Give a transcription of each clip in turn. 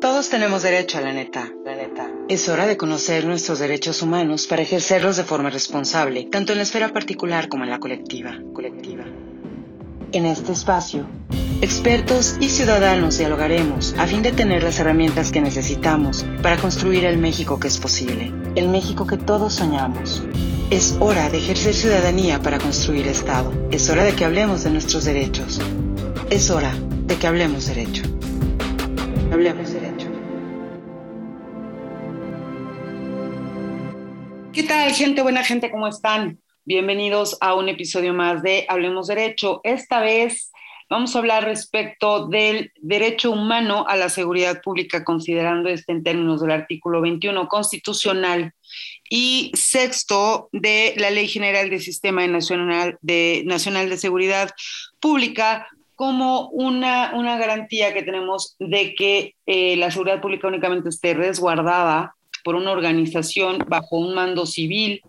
Todos tenemos derecho a la neta, la neta. Es hora de conocer nuestros derechos humanos para ejercerlos de forma responsable, tanto en la esfera particular como en la colectiva, colectiva. En este espacio, expertos y ciudadanos dialogaremos a fin de tener las herramientas que necesitamos para construir el México que es posible, el México que todos soñamos. Es hora de ejercer ciudadanía para construir Estado. Es hora de que hablemos de nuestros derechos. Es hora de que hablemos derecho. Hablemos ¿Qué tal, gente? Buena gente, ¿cómo están? Bienvenidos a un episodio más de Hablemos Derecho. Esta vez vamos a hablar respecto del derecho humano a la seguridad pública, considerando este en términos del artículo 21 constitucional y sexto de la Ley General del Sistema Nacional de, Seguridad Pública como una, una garantía que tenemos de que eh, la seguridad pública únicamente esté resguardada por una organización bajo un mando civil.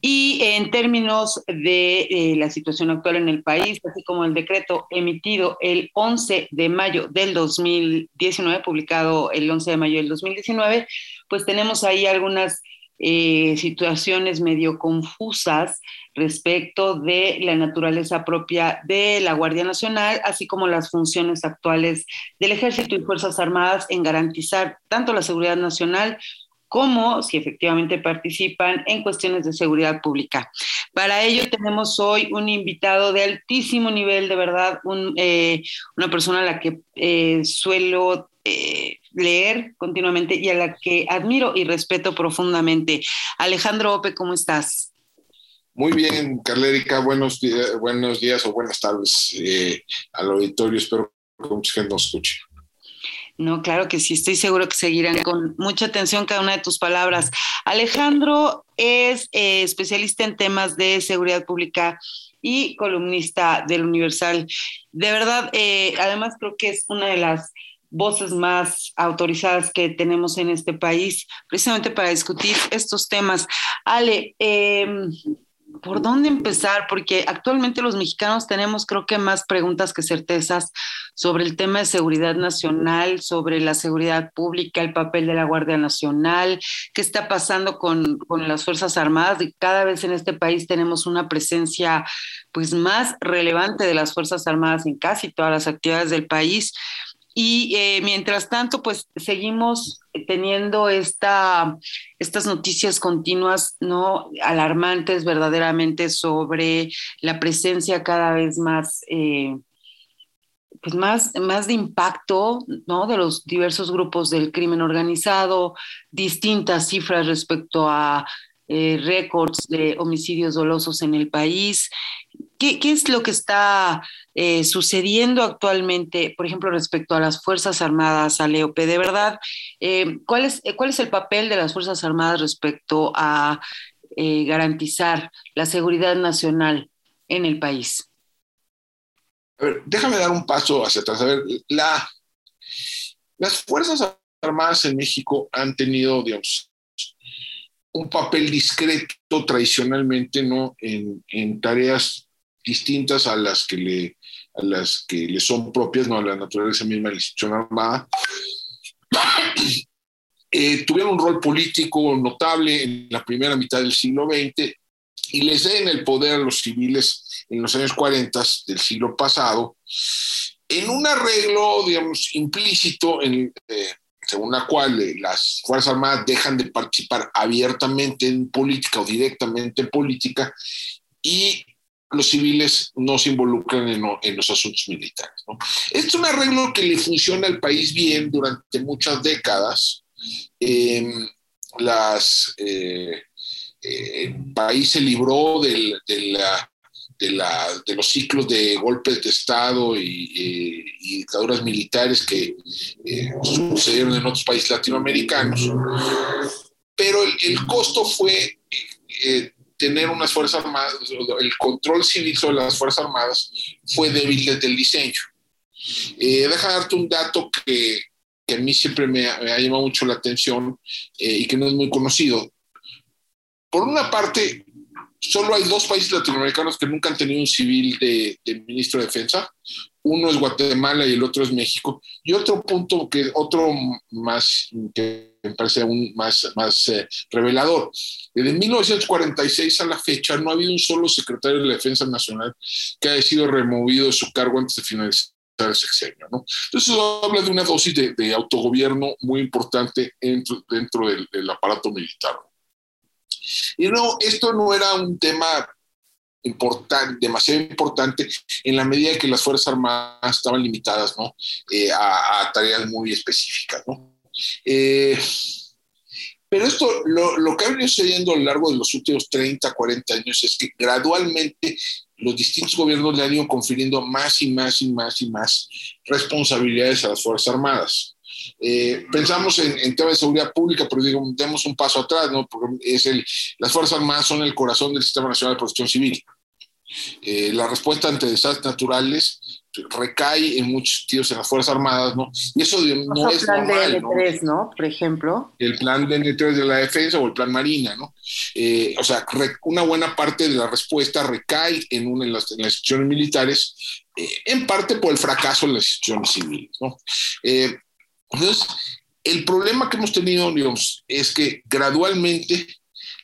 Y en términos de eh, la situación actual en el país, así como el decreto emitido el 11 de mayo del 2019, publicado el 11 de mayo del 2019, pues tenemos ahí algunas eh, situaciones medio confusas respecto de la naturaleza propia de la Guardia Nacional, así como las funciones actuales del Ejército y Fuerzas Armadas en garantizar tanto la seguridad nacional como si efectivamente participan en cuestiones de seguridad pública. Para ello tenemos hoy un invitado de altísimo nivel, de verdad, eh, una persona a la que eh, suelo eh, leer continuamente y a la que admiro y respeto profundamente. Alejandro Ope, ¿cómo estás? Muy bien, Carlérica, buenos, buenos días o buenas tardes al auditorio. Espero que mucha gente nos escuche. No, claro que sí, estoy seguro que seguirán con mucha atención cada una de tus palabras. Alejandro es eh, especialista en temas de seguridad pública y columnista del Universal. De verdad, eh, además creo que es una de las voces más autorizadas que tenemos en este país, precisamente para discutir estos temas. Ale, eh, ¿por dónde empezar? Porque actualmente los mexicanos tenemos creo que más preguntas que certezas sobre el tema de seguridad nacional, sobre la seguridad pública, el papel de la Guardia Nacional, qué está pasando con, con las Fuerzas Armadas y cada vez en este país tenemos una presencia pues más relevante de las Fuerzas Armadas en casi todas las actividades del país. Y eh, mientras tanto, pues seguimos teniendo esta, estas noticias continuas, ¿no? Alarmantes verdaderamente sobre la presencia cada vez más, eh, pues más, más de impacto, ¿no? De los diversos grupos del crimen organizado, distintas cifras respecto a eh, récords de homicidios dolosos en el país. ¿Qué, qué es lo que está eh, sucediendo actualmente, por ejemplo, respecto a las Fuerzas Armadas, a Leope? De verdad, eh, ¿cuál, es, ¿cuál es el papel de las Fuerzas Armadas respecto a garantizar la seguridad nacional en el país? A ver, déjame dar un paso hacia atrás. A ver, la, las Fuerzas Armadas en México han tenido, digamos, un papel discreto tradicionalmente ¿no? en, en, tareas distintas a las que le, a las que le son propias, ¿no? a la naturaleza misma de la institución armada. Eh, tuvieron un rol político notable en la primera mitad del siglo XX y les den el poder a los civiles en los años 40 del siglo pasado, en un arreglo, digamos, implícito en, eh, según la cual eh, las Fuerzas Armadas dejan de participar abiertamente en política o directamente en política y los civiles no se involucran en, los asuntos militares. Este es un arreglo que le funciona al país bien durante muchas décadas. Em, las, eh, eh, el país se libró de los ciclos de golpes de Estado y, dictaduras militares que eh, sucedieron en otros países latinoamericanos. Pero el, costo fue eh, tener unas Fuerzas Armadas, el control civil sobre las Fuerzas Armadas fue débil desde el diseño. Eh, deja darte un dato que, que a mí siempre me ha, me ha, llamado mucho la atención y que no es muy conocido. Por una parte, solo hay dos países latinoamericanos que nunca han tenido un civil de, ministro de defensa. Uno es Guatemala y el otro es México. Y otro punto que otro más que me parece aún más, más eh, revelador. Desde 1946 a la fecha no ha habido un solo secretario de la Defensa Nacional que haya sido removido de su cargo antes de finalizar el sexenio. ¿no? Entonces eso habla de una dosis de, autogobierno muy importante dentro, dentro del, del, aparato militar. Y no, esto no era un tema demasiado importante en la medida que las Fuerzas Armadas estaban limitadas ¿no? Eh, a, tareas muy específicas. ¿no? Eh, pero esto, lo, lo, que ha venido sucediendo a lo largo de los últimos 30, 40 años es que gradualmente los distintos gobiernos le han ido confiriendo más y más y más y más responsabilidades a las Fuerzas Armadas. Eh, pensamos en, en, temas de seguridad pública, pero digo, demos un paso atrás, ¿no? Porque es el, las Fuerzas Armadas son el corazón del Sistema Nacional de Protección Civil. Eh, la respuesta ante desastres naturales recae en muchos sentidos en las Fuerzas Armadas, ¿no? Y eso no es plan normal, de N3, ¿no? Por ejemplo. El plan de N3 de la defensa o el plan Marina, ¿no? Eh, o sea, una buena parte de la respuesta recae en, una, en, las, instituciones militares, eh, en parte por el fracaso de las instituciones civiles, ¿no? entonces, el problema que hemos tenido, digamos, es que gradualmente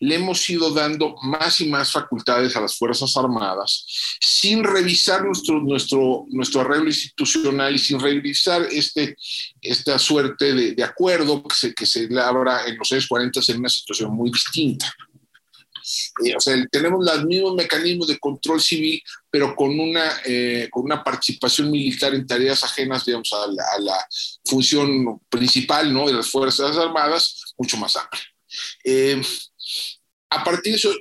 le hemos ido dando más y más facultades a las Fuerzas Armadas sin revisar nuestro, nuestro, nuestro arreglo institucional y sin revisar este, esta suerte de, acuerdo que se, que se labra en los años 40 en una situación muy distinta. Eh, o sea, tenemos los mismos mecanismos de control civil, pero con una, eh, con una participación militar en tareas ajenas, digamos, a la, a la función principal ¿no? de las Fuerzas Armadas, mucho más amplia. Eh, a partir de eso,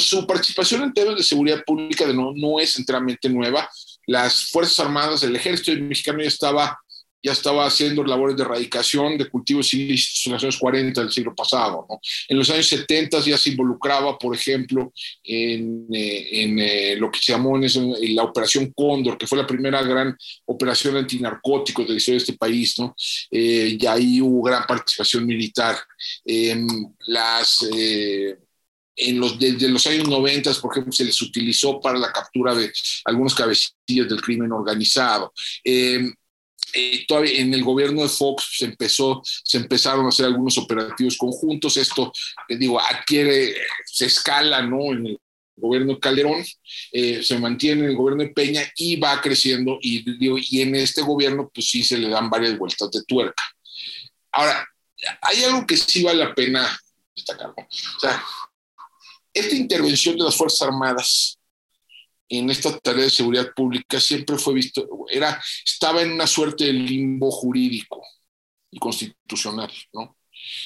su participación en temas de seguridad pública de no, no es enteramente nueva. Las Fuerzas Armadas, el Ejército mexicano ya estaba, ya estaba haciendo labores de erradicación de cultivos ilícitos en los años 40 del siglo pasado. ¿no? En los años 70 ya se involucraba, por ejemplo, en, eh, en eh, lo que se llamó en, en, la Operación Cóndor, que fue la primera gran operación antinarcóticos de la historia de este país. ¿no? Eh, y ahí hubo gran participación militar. las en los, desde los años 90, por ejemplo, se les utilizó para la captura de algunos cabecillas del crimen organizado. Eh, eh, todavía en el gobierno de Fox se empezó, se empezaron a hacer algunos operativos conjuntos. Esto, te digo, adquiere, se escala, ¿no? En el gobierno de Calderón, eh, se mantiene en el gobierno de Peña y va creciendo. Y, digo, y en este gobierno, pues sí se le dan varias vueltas de tuerca. Ahora, hay algo que sí vale la pena destacar. ¿no? O sea, esta intervención de las Fuerzas Armadas en esta tarea de seguridad pública siempre fue visto, era, estaba en una suerte de limbo jurídico y constitucional, ¿no?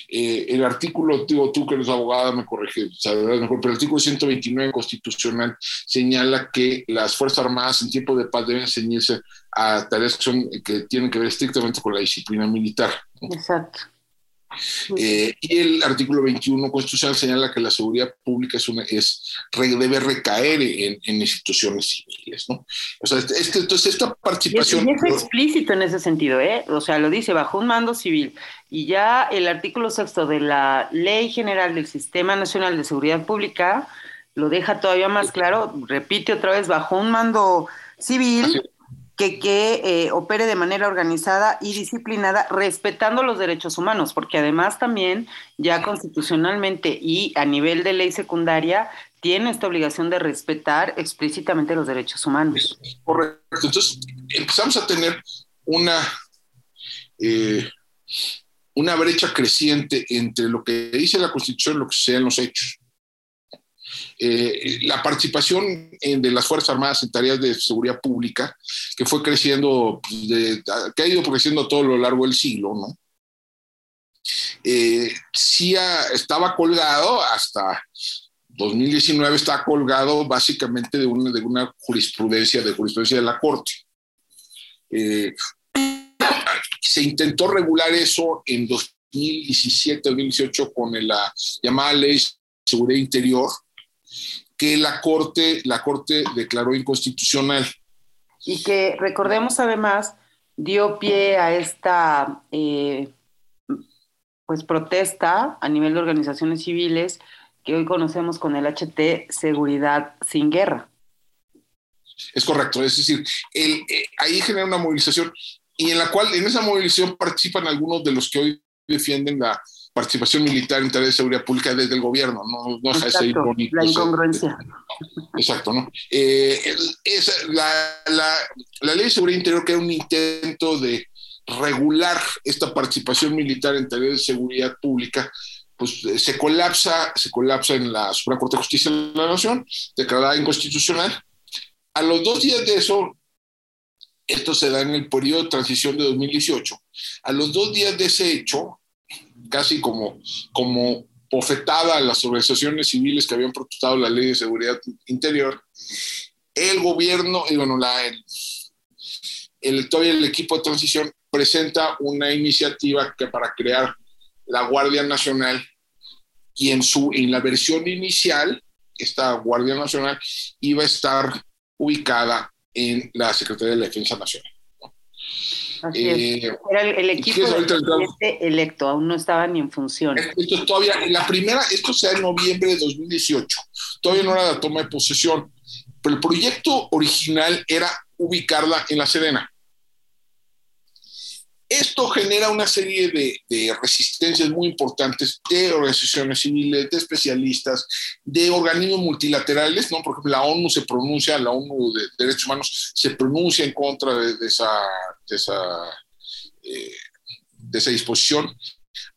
Eh, el artículo, digo tú que eres abogada, me corrige, sabrás mejor, pero el artículo 129 constitucional señala que las Fuerzas Armadas en tiempo de paz deben ceñirse a tareas que, son, que tienen que ver estrictamente con la disciplina militar. Exacto. Eh, y el artículo 21 constitucional señala que la seguridad pública es una, es, debe recaer en, en instituciones civiles, ¿no? O sea, este, este entonces esta participación... Y es, explícito en ese sentido, ¿eh? O sea, lo dice bajo un mando civil. Y ya el artículo sexto de la Ley General del Sistema Nacional de Seguridad Pública lo deja todavía más claro, repite otra vez, bajo un mando civil que, que eh, opere de manera organizada y disciplinada, respetando los derechos humanos, porque además también ya constitucionalmente y a nivel de ley secundaria tiene esta obligación de respetar explícitamente los derechos humanos. Correcto. Entonces empezamos a tener una, eh, una brecha creciente entre lo que dice la Constitución y lo que sean los hechos. Eh, la participación de las Fuerzas Armadas en tareas de seguridad pública, que fue creciendo, pues, que ha ido creciendo todo lo largo del siglo, ¿no? Eh, sí estaba colgado hasta 2019, está colgado básicamente de una, de una jurisprudencia, de jurisprudencia de la Corte. Eh, se intentó regular eso en 2017, 2018 con la llamada Ley de Seguridad Interior, que la Corte, la Corte declaró inconstitucional. Y que recordemos además dio pie a esta eh, pues protesta a nivel de organizaciones civiles que hoy conocemos con el HT Seguridad sin Guerra. Es correcto, es decir, el, eh, ahí genera una movilización y en la cual en esa movilización participan algunos de los que hoy defienden la participación militar en tareas de seguridad pública desde el gobierno, no, no ese bonito, La incongruencia. Exacto, ¿no? Eh, la, la, la, ley de seguridad interior que era un intento de regular esta participación militar en tareas de seguridad pública, pues eh, se colapsa, se colapsa en la Suprema Corte de Justicia de la Nación, declarada inconstitucional. A los dos días de eso, esto se da en el periodo de transición de 2018, a los dos días de ese hecho, casi como, como bofetada a las organizaciones civiles que habían protestado la ley de seguridad interior, el gobierno, y bueno, el, el, todavía el equipo de transición presenta una iniciativa que para crear la Guardia Nacional y en, su, en la versión inicial, esta Guardia Nacional iba a estar ubicada en la Secretaría de la Defensa Nacional. Eh, Era el, equipo electo, aún no estaba ni en función. Esto todavía, la primera, esto se da en noviembre de 2018, todavía no era la toma de posesión, pero el proyecto original era ubicarla en la Serena. Esto genera una serie de, resistencias muy importantes de organizaciones civiles, de especialistas, de organismos multilaterales, ¿no? Por ejemplo, la ONU se pronuncia, la ONU de Derechos Humanos se pronuncia en contra de, esa, de, eh, disposición.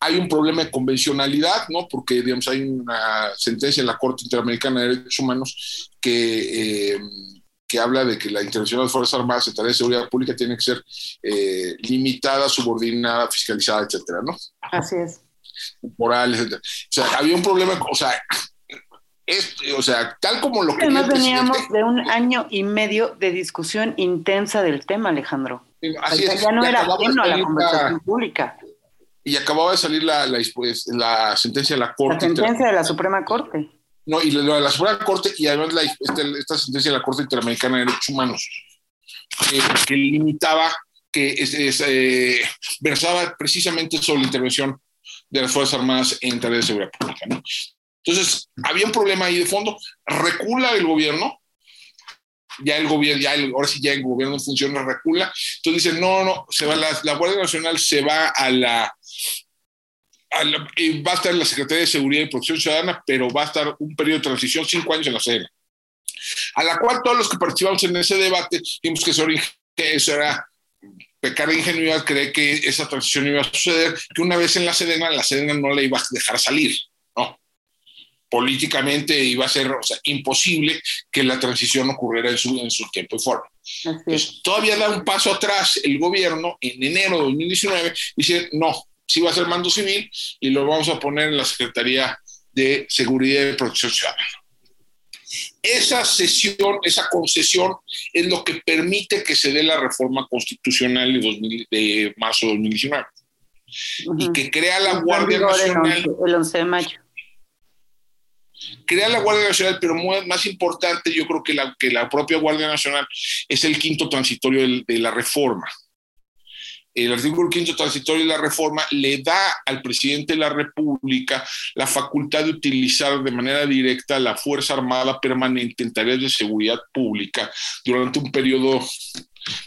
Hay un problema de convencionalidad, ¿no? Porque, digamos, hay una sentencia en la Corte Interamericana de Derechos Humanos que... Eh, que habla de que la intervención de las Fuerzas Armadas en tareas de seguridad pública tiene que ser eh, limitada, subordinada, fiscalizada, etcétera, ¿no? Así es. Moral, etcétera. O sea, había un problema, o sea, o sea, tal como lo que... Además veníamos de un año y medio de discusión intensa del tema, Alejandro. Así es. Ya no era bueno a la conversación pública. Y acababa de salir la, la, pues, la sentencia de la Corte. La sentencia de la Suprema Corte. No, y la, la Suprema Corte y además la, este, esta, sentencia de la Corte Interamericana de Derechos Humanos, que limitaba, que eh, versaba precisamente sobre la intervención de las Fuerzas Armadas en tareas de seguridad pública. Entonces, había un problema ahí de fondo, recula el gobierno, ya el gobierno, ya ahora sí ya el gobierno funciona, recula, entonces dicen, no, no, se va, la, la Guardia Nacional se va a la, va a estar en la Secretaría de Seguridad y Protección Ciudadana, pero va a estar un periodo de transición, cinco años en la sede. A la cual todos los que participamos en ese debate vimos que eso era, pecar de ingenuidad, cree que esa transición iba a suceder, que una vez en la Sedena, la Sedena no la iba a dejar salir, ¿no? Políticamente iba a ser imposible que la transición ocurriera en su, en su tiempo y forma. todavía da un paso atrás el gobierno en enero de 2019, dice, no, sí va a ser mando civil y lo vamos a poner en la Secretaría de Seguridad y Protección Ciudadana. Esa sesión, esa concesión es lo que permite que se dé la reforma constitucional de, de marzo de 2019 y que crea la Guardia Nacional. El 11, de mayo. Crea la Guardia Nacional, pero más importante, yo creo que la, que la propia Guardia Nacional es el quinto transitorio de la reforma el artículo quinto transitorio de la reforma le da al presidente de la República la facultad de utilizar de manera directa la Fuerza Armada Permanente en tareas de seguridad pública durante un periodo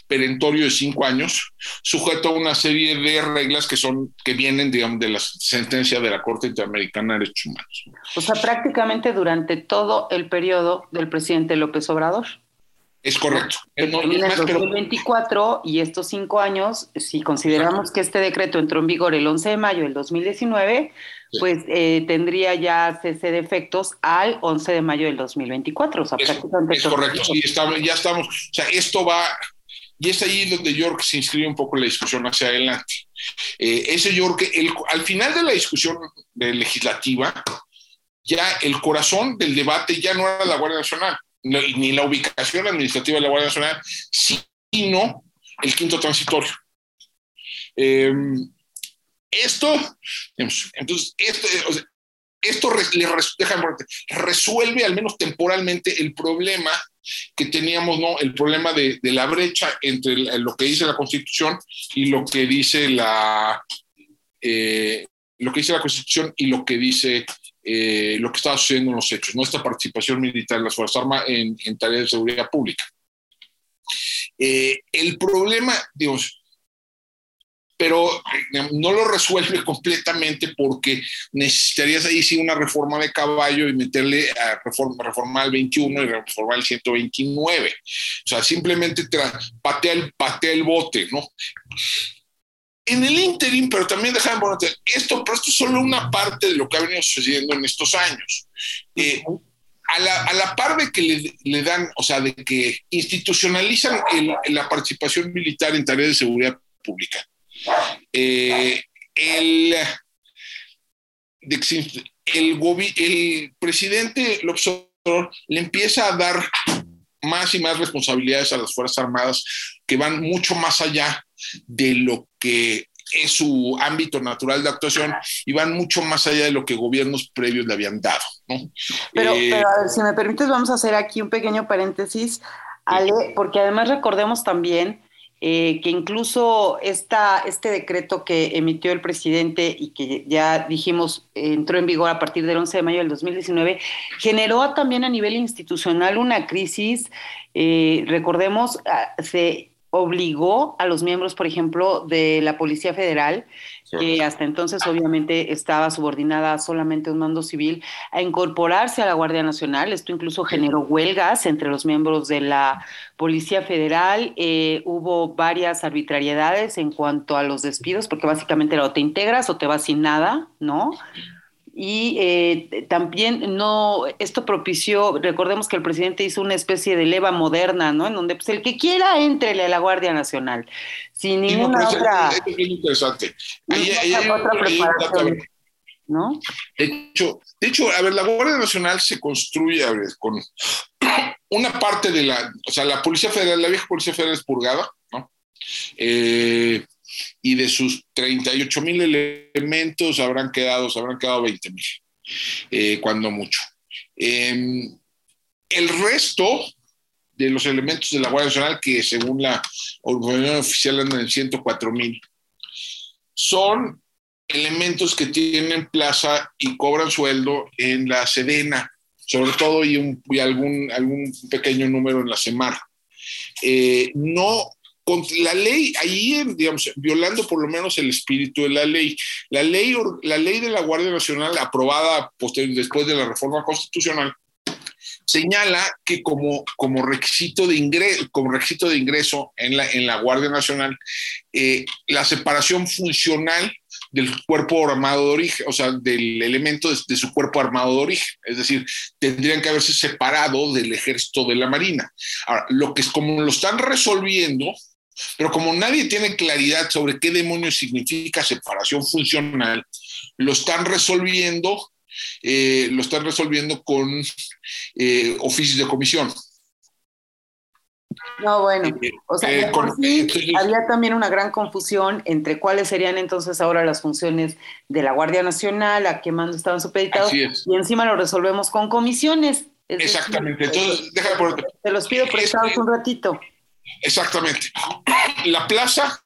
perentorio de cinco años, sujeto a una serie de reglas que son que vienen, de la sentencia de la Corte Interamericana de Derechos Humanos. O sea, prácticamente durante todo el periodo del presidente López Obrador. Es correcto. En 2024 y estos cinco años, si consideramos que este decreto entró en vigor el 11 de mayo del 2019, pues eh, tendría ya cese de efectos al 11 de mayo del 2024. O sea, es, prácticamente. Es correcto, sí, ya estamos. O sea, esto va. Y es ahí donde York se inscribe un poco la discusión hacia adelante. Eh, ese York, el, al final de la discusión legislativa, ya el corazón del debate ya no era la Guardia Nacional ni la ubicación administrativa de la Guardia Nacional, sino el quinto transitorio. Em, esto, entonces, esto, esto resuelve al menos temporalmente el problema que teníamos, ¿no? El problema de, la brecha entre lo que dice la Constitución y lo que dice la, eh, lo que dice la Constitución y lo que dice eh, lo que estaba sucediendo en los hechos, nuestra participación militar en las Fuerzas Armadas en, tareas de seguridad pública. Eh, el problema, Dios, pero no lo resuelve completamente porque necesitarías ahí sí una reforma de caballo y meterle a reforma, reformar el 21 y reformar el 129. O sea, simplemente patea el, patea el bote, ¿no? En el interim, pero también déjame poner esto, pero esto es solo una parte de lo que ha venido sucediendo en estos años. Eh, a, la, a, la, par de que le, le, dan, o sea, de que institucionalizan la participación militar en tareas de seguridad pública, eh, el, el, el, presidente López Obrador le empieza a dar más y más responsabilidades a las Fuerzas Armadas que van mucho más allá de lo que es su ámbito natural de actuación y van mucho más allá de lo que gobiernos previos le habían dado. Pero, eh, pero a ver, si me permites, vamos a hacer aquí un pequeño paréntesis, Ale, porque además recordemos también eh, que incluso esta, este decreto que emitió el presidente y que ya dijimos entró en vigor a partir del 11 de mayo del 2019, generó también a nivel institucional una crisis. Eh, recordemos, ah, se obligó a los miembros, por ejemplo, de la Policía Federal, que hasta entonces obviamente estaba subordinada solamente a un mando civil, a incorporarse a la Guardia Nacional. Esto incluso generó huelgas entre los miembros de la Policía Federal. Eh, hubo varias arbitrariedades en cuanto a los despidos, porque básicamente era o te integras o te vas sin nada, ¿no? Y eh, también no, esto propició, recordemos que el presidente hizo una especie de leva moderna, ¿no? En donde pues el que quiera entrele a la Guardia Nacional, sin ninguna otra... Es bien interesante. Ahí, hay otra preparación, ¿no? De hecho, de hecho, a ver, la Guardia Nacional se construye a ver, con una parte de la, o sea, la Policía Federal, la vieja Policía Federal es purgada, ¿no? Eh, y de sus 38 mil elementos habrán quedado, se habrán quedado 20 mil, eh, cuando mucho. Em, el resto de los elementos de la Guardia Nacional, que según la organización oficial andan en 104 mil, son elementos que tienen plaza y cobran sueldo en la Sedena, sobre todo y, un, y algún, algún pequeño número en la SEMAR. Eh, no la ley, ahí, digamos, violando por lo menos el espíritu de la ley. La ley, la ley de la Guardia Nacional, aprobada después de la reforma constitucional, señala que como, como, requisito, de ingreso, como requisito de ingreso en la, en la Guardia Nacional, eh, la separación funcional del cuerpo armado de origen, o sea, del elemento de, de, su cuerpo armado de origen. Es decir, tendrían que haberse separado del ejército de la Marina. Ahora, lo que es como lo están resolviendo, pero como nadie tiene claridad sobre qué demonios significa separación funcional, lo están resolviendo, eh, lo están resolviendo con eh, oficios de comisión. No, bueno, eh, o sea, había también una gran confusión entre cuáles serían entonces ahora las funciones de la Guardia Nacional, a qué mando estaban supeditados, y encima lo resolvemos con comisiones. Exactamente, entonces, déjame por... Te los pido prestados un ratito. Exactamente. La plaza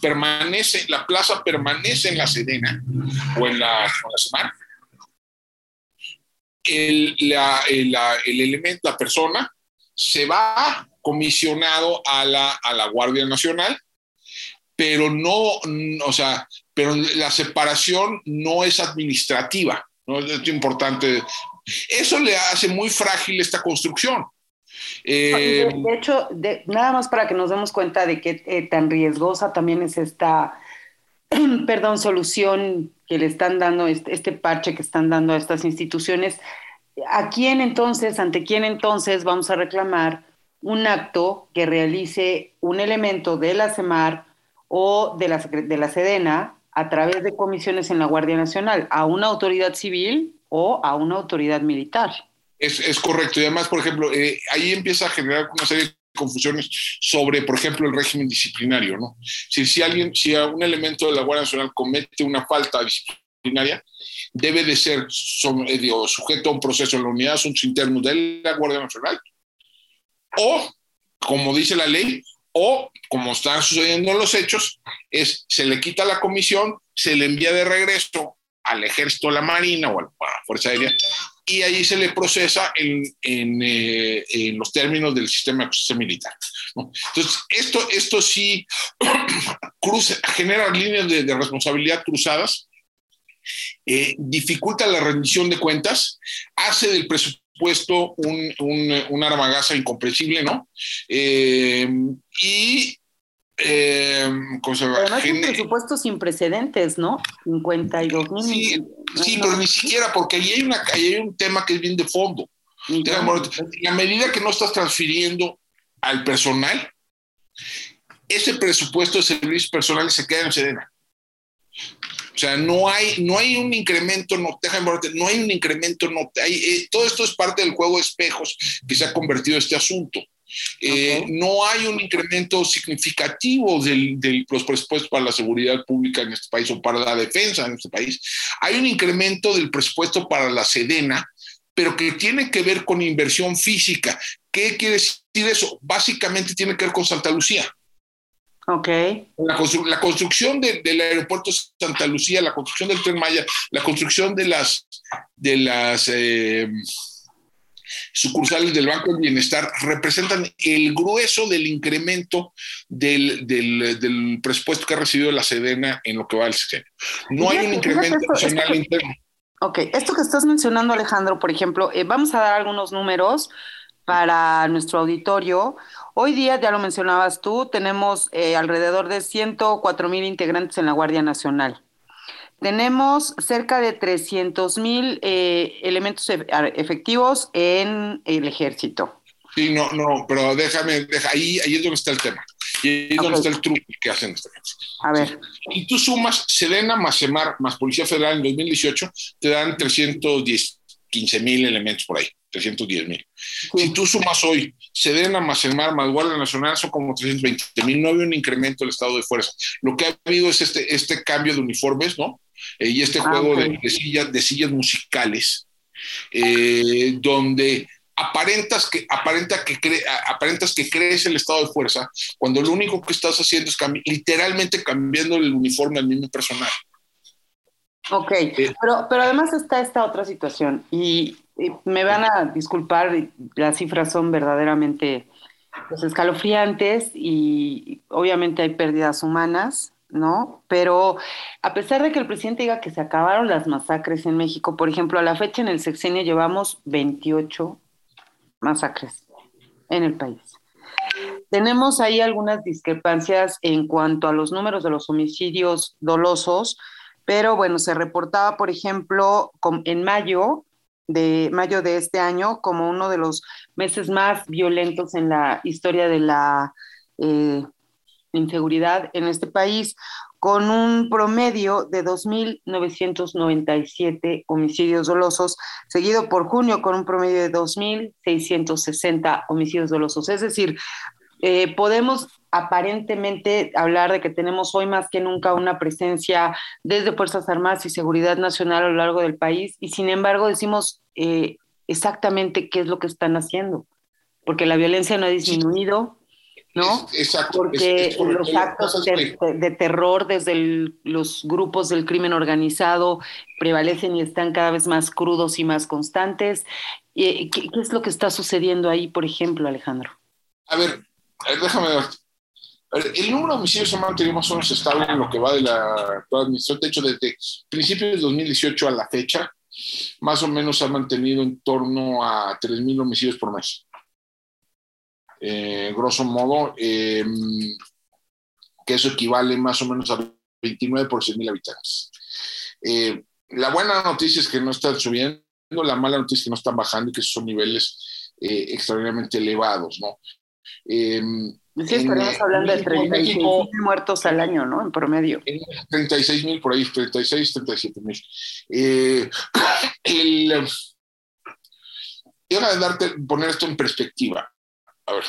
permanece, la plaza permanece en la Sedena o en la, Semana. El, el, elemento, la persona, se va comisionado a la, a la Guardia Nacional, pero no, o sea, pero la separación no es administrativa, ¿no? Es importante. Eso le hace muy frágil esta construcción. Eh, de, hecho, nada más para que nos demos cuenta de qué eh, tan riesgosa también es esta, perdón, solución que le están dando, este, este, parche que están dando a estas instituciones. ¿A quién entonces, ante quién entonces vamos a reclamar un acto que realice un elemento de la CEMAR o de la, de la SEDENA a través de comisiones en la Guardia Nacional? ¿A una autoridad civil o a una autoridad militar? Es, correcto. Y además, por ejemplo, eh, ahí empieza a generar una serie de confusiones sobre, por ejemplo, el régimen disciplinario, ¿no? Si, si alguien, si un elemento de la Guardia Nacional comete una falta disciplinaria, debe de ser eh, sujeto a un proceso en la unidad de asuntos internos de la Guardia Nacional, o, como dice la ley, o, como están sucediendo los hechos, es se le quita la comisión, se le envía de regreso al ejército, a la marina o a la Fuerza Aérea y ahí se le procesa en, en, eh, en los términos del sistema de justicia militar. Entonces, esto, esto sí cruza, genera líneas de, de responsabilidad cruzadas, eh, dificulta la rendición de cuentas, hace del presupuesto un, un, un armagaza incomprensible, ¿no? Eh, y eh, Además, un presupuesto sin precedentes, ¿no? 52 mil. Sí, sí pero ni siquiera, porque ahí hay, una, ahí hay un tema que es bien de fondo. La medida que no estás transfiriendo al personal, ese presupuesto de servicios personales se queda en Sedena. O sea, no hay, no hay un incremento, no, déjame no hay un incremento, no, hay, eh, todo esto es parte del juego de espejos que se ha convertido este asunto. Eh, no hay un incremento significativo de los presupuestos para la seguridad pública en este país o para la defensa en este país. Hay un incremento del presupuesto para la Sedena, pero que tiene que ver con inversión física. ¿Qué quiere decir eso? Básicamente tiene que ver con Santa Lucía. Ok. La, construcción del aeropuerto Santa Lucía, la construcción del Tren Maya, la construcción de las, de las eh, sucursales del Banco del Bienestar representan el grueso del incremento del, del, presupuesto que ha recibido la Sedena en lo que va al sexenio. No hay un incremento nacional interno. Ok, esto que estás mencionando, Alejandro, por ejemplo, eh, vamos a dar algunos números para nuestro auditorio. Hoy día, ya lo mencionabas tú, tenemos eh, alrededor de 104 mil integrantes en la Guardia Nacional. Tenemos cerca de 300 mil eh, elementos e, efectivos en el ejército. Sí, no, no, pero déjame, ahí, ahí es donde está el tema. Y ahí es donde está el truco que hacen esta A ver. Y tú sumas Sedena más Semar más Policía Federal en 2018, te dan 310, 15 mil elementos por ahí, 310 mil. Si tú sumas hoy Sedena más Semar más Guardia Nacional, son como 320 mil. No había un incremento del estado de fuerza. Lo que ha habido es este, este cambio de uniformes, ¿no? Eh, y este ah, juego de, sillas, de sillas musicales, eh, donde aparentas que, aparenta que aparentas que crees el estado de fuerza, cuando lo único que estás haciendo es literalmente cambiando el uniforme al mismo personal. Ok, eh, pero, pero además está esta otra situación, y, me van a disculpar, las cifras son verdaderamente pues, escalofriantes y obviamente hay pérdidas humanas, ¿no? Pero a pesar de que el presidente diga que se acabaron las masacres en México, por ejemplo, a la fecha en el sexenio llevamos 28 masacres en el país. Tenemos ahí algunas discrepancias en cuanto a los números de los homicidios dolosos, pero bueno, se reportaba, por ejemplo, en mayo de mayo de este año como uno de los meses más violentos en la historia de la eh, inseguridad en este país, con un promedio de 2.997 homicidios dolosos, seguido por junio con un promedio de 2.660 homicidios dolosos. Es decir, eh, podemos aparentemente hablar de que tenemos hoy más que nunca una presencia desde Fuerzas Armadas y Seguridad Nacional a lo largo del país y sin embargo decimos eh, exactamente qué es lo que están haciendo, porque la violencia no ha disminuido, ¿no? exacto. Porque los actos de, terror desde los grupos del crimen organizado prevalecen y están cada vez más crudos y más constantes. Eh, ¿Qué, es lo que está sucediendo ahí, por ejemplo, Alejandro? A ver, déjame ver. El número de homicidios se ha mantenido más o menos estable en lo que va de la administración. De hecho, desde principios de 2018 a la fecha, más o menos se ha mantenido en torno a 3.000 homicidios por mes eh, grosso modo, eh, que eso equivale más o menos a 29 por 100 mil habitantes. Eh, la buena noticia es que no están subiendo, la mala noticia es que no están bajando y que son niveles eh, extraordinariamente elevados, ¿no? Eh, sí, estaríamos hablando de 36 mil muertos al año, ¿no? En promedio. 36 mil por ahí, 36, 37 mil. Eh, el, déjame darte, poner esto en perspectiva a ver,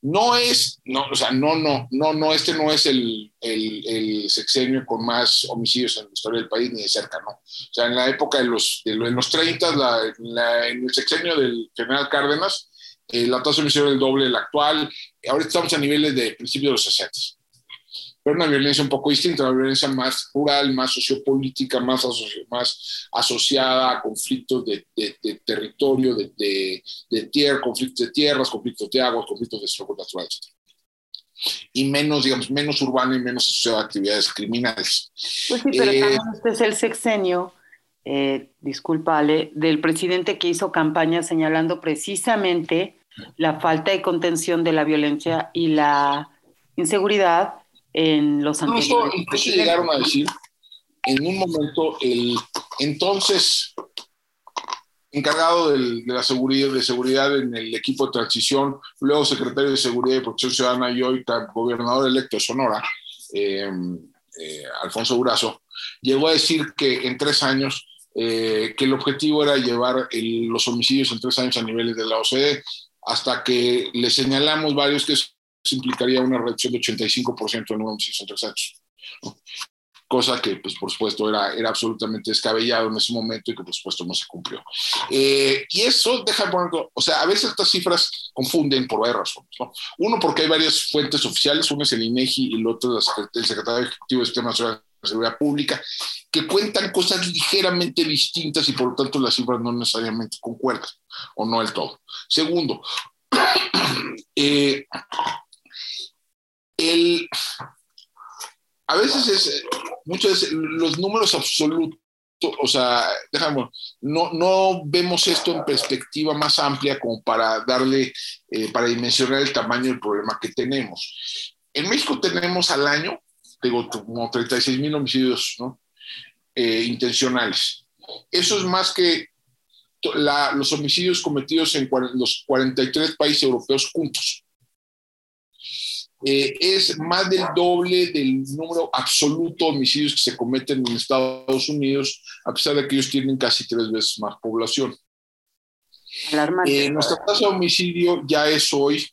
no es, no, o sea, no, no, no, no, este no es el, el, sexenio con más homicidios en la historia del país, ni de cerca, ¿no? O sea, en la época de los, de los 30, la, en el sexenio del general Cárdenas, eh, la tasa de homicidio era el doble de la actual, ahorita estamos a niveles de principios de los 60. Pero una violencia un poco distinta, una violencia más rural, más sociopolítica, más, más asociada a conflictos de, territorio, de, tierra, conflictos de tierras, conflictos de aguas, conflictos de estructuras naturales, y menos, digamos, menos urbana y menos asociada a actividades criminales. Pues sí, pero también eh, este es el sexenio, eh, del presidente que hizo campaña señalando precisamente la falta de contención de la violencia y la inseguridad en los incluso, incluso llegaron a decir en un momento el entonces encargado de la seguridad, de seguridad en el equipo de transición, luego secretario de Seguridad y Protección Ciudadana y hoy gobernador electo de Sonora, eh, eh, Alfonso Durazo, llegó a decir que en tres años, eh, que el objetivo era llevar los homicidios en tres años a niveles de la OCDE, hasta que le señalamos varios que eso implicaría una reducción de 85% en en tres años cosa que, pues, por supuesto, era, era absolutamente descabellado en ese momento y que, por supuesto, no se cumplió. Eh, y eso deja ponerlo, o sea, a veces estas cifras confunden por varias razones. ¿no? Uno, porque hay varias fuentes oficiales, uno es el INEGI y el otro es el secretario ejecutivo del Sistema Nacional de Seguridad Pública, que cuentan cosas ligeramente distintas y por lo tanto las cifras no necesariamente concuerdan, o no del todo. Segundo, eh, el a veces es, muchas veces los números absolutos, o sea, dejamos, no, no vemos esto en perspectiva más amplia como para darle, eh, para dimensionar el tamaño del problema que tenemos. En México tenemos al año, digo, como 36 mil homicidios ¿no? Eh, intencionales. Eso es más que los homicidios cometidos en los 43 países europeos juntos. Eh, es más del doble del número absoluto de homicidios que se cometen en Estados Unidos, a pesar de que ellos tienen casi tres veces más población. Eh, nuestra tasa de homicidio ya es hoy